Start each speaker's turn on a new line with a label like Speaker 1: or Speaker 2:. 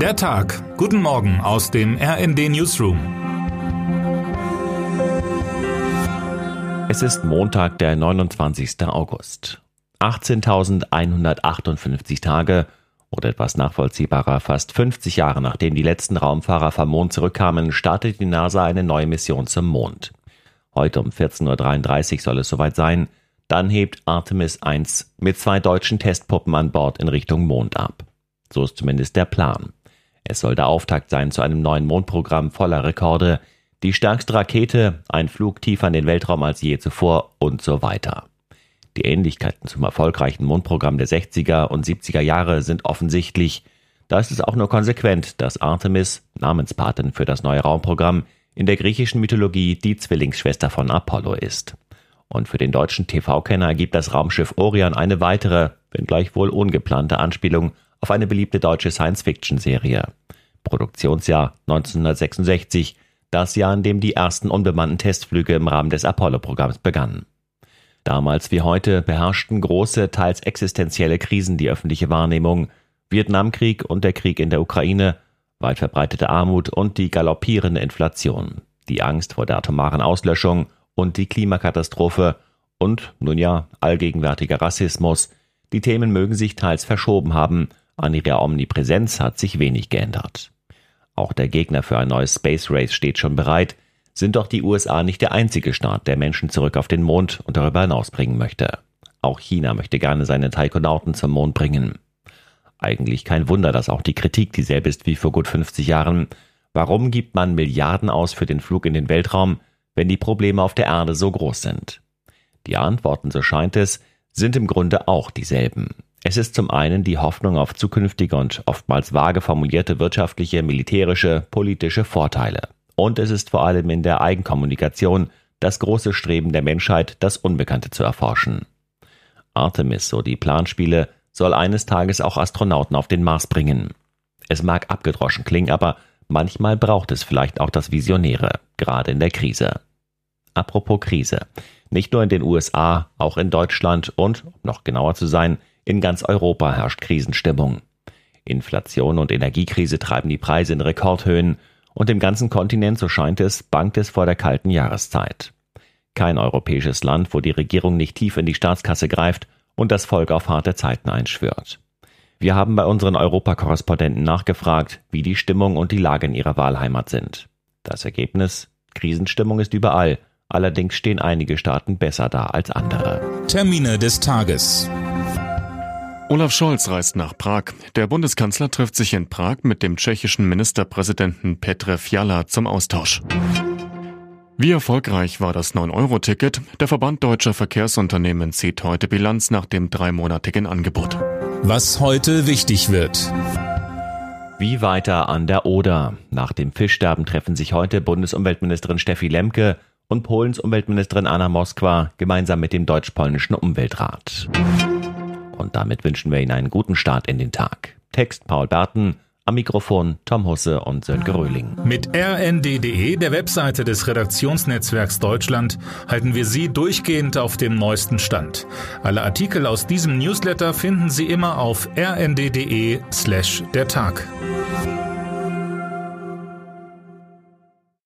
Speaker 1: Der Tag. Guten Morgen aus dem RND Newsroom.
Speaker 2: Es ist Montag, der 29. August. 18.158 Tage oder etwas nachvollziehbarer, fast 50 Jahre nachdem die letzten Raumfahrer vom Mond zurückkamen, startet die NASA eine neue Mission zum Mond. Heute um 14.33 Uhr soll es soweit sein. Dann hebt Artemis 1 mit zwei deutschen Testpuppen an Bord in Richtung Mond ab. So ist zumindest der Plan. Es soll der Auftakt sein zu einem neuen Mondprogramm voller Rekorde, die stärkste Rakete, ein Flug tiefer in den Weltraum als je zuvor und so weiter. Die Ähnlichkeiten zum erfolgreichen Mondprogramm der 60er und 70er Jahre sind offensichtlich. Da ist es auch nur konsequent, dass Artemis, Namenspatin für das neue Raumprogramm, in der griechischen Mythologie die Zwillingsschwester von Apollo ist. Und für den deutschen TV-Kenner gibt das Raumschiff Orion eine weitere, wenngleich wohl ungeplante Anspielung auf eine beliebte deutsche Science-Fiction-Serie. Produktionsjahr 1966, das Jahr, in dem die ersten unbemannten Testflüge im Rahmen des Apollo-Programms begannen. Damals wie heute beherrschten große, teils existenzielle Krisen die öffentliche Wahrnehmung. Vietnamkrieg und der Krieg in der Ukraine, weit verbreitete Armut und die galoppierende Inflation, die Angst vor der atomaren Auslöschung und die Klimakatastrophe und, nun ja, allgegenwärtiger Rassismus. Die Themen mögen sich teils verschoben haben, an ihrer Omnipräsenz hat sich wenig geändert. Auch der Gegner für ein neues Space Race steht schon bereit, sind doch die USA nicht der einzige Staat, der Menschen zurück auf den Mond und darüber hinaus bringen möchte. Auch China möchte gerne seine Taikonauten zum Mond bringen. Eigentlich kein Wunder, dass auch die Kritik dieselbe ist wie vor gut 50 Jahren. Warum gibt man Milliarden aus für den Flug in den Weltraum, wenn die Probleme auf der Erde so groß sind? Die Antworten, so scheint es, sind im Grunde auch dieselben. Es ist zum einen die Hoffnung auf zukünftige und oftmals vage formulierte wirtschaftliche, militärische, politische Vorteile. Und es ist vor allem in der Eigenkommunikation das große Streben der Menschheit, das Unbekannte zu erforschen. Artemis, so die Planspiele, soll eines Tages auch Astronauten auf den Mars bringen. Es mag abgedroschen klingen, aber manchmal braucht es vielleicht auch das Visionäre, gerade in der Krise. Apropos Krise. Nicht nur in den USA, auch in Deutschland und, um noch genauer zu sein, in ganz Europa herrscht Krisenstimmung. Inflation und Energiekrise treiben die Preise in Rekordhöhen und im ganzen Kontinent, so scheint es, bangt es vor der kalten Jahreszeit. Kein europäisches Land, wo die Regierung nicht tief in die Staatskasse greift und das Volk auf harte Zeiten einschwört. Wir haben bei unseren Europakorrespondenten nachgefragt, wie die Stimmung und die Lage in ihrer Wahlheimat sind. Das Ergebnis? Krisenstimmung ist überall, allerdings stehen einige Staaten besser da als andere.
Speaker 1: Termine des Tages.
Speaker 3: Olaf Scholz reist nach Prag. Der Bundeskanzler trifft sich in Prag mit dem tschechischen Ministerpräsidenten Petr Fiala zum Austausch. Wie erfolgreich war das 9-Euro-Ticket? Der Verband deutscher Verkehrsunternehmen zieht heute Bilanz nach dem dreimonatigen Angebot.
Speaker 1: Was heute wichtig wird.
Speaker 2: Wie weiter an der Oder? Nach dem Fischsterben treffen sich heute Bundesumweltministerin Steffi Lemke und Polens Umweltministerin Anna Moskwa gemeinsam mit dem deutsch-polnischen Umweltrat. Und damit wünschen wir Ihnen einen guten Start in den Tag. Text Paul Berten, am Mikrofon Tom Husse und Sönke Röhling.
Speaker 1: Mit rnd.de, der Webseite des Redaktionsnetzwerks Deutschland, halten wir Sie durchgehend auf dem neuesten Stand. Alle Artikel aus diesem Newsletter finden Sie immer auf rnd.de slash der Tag.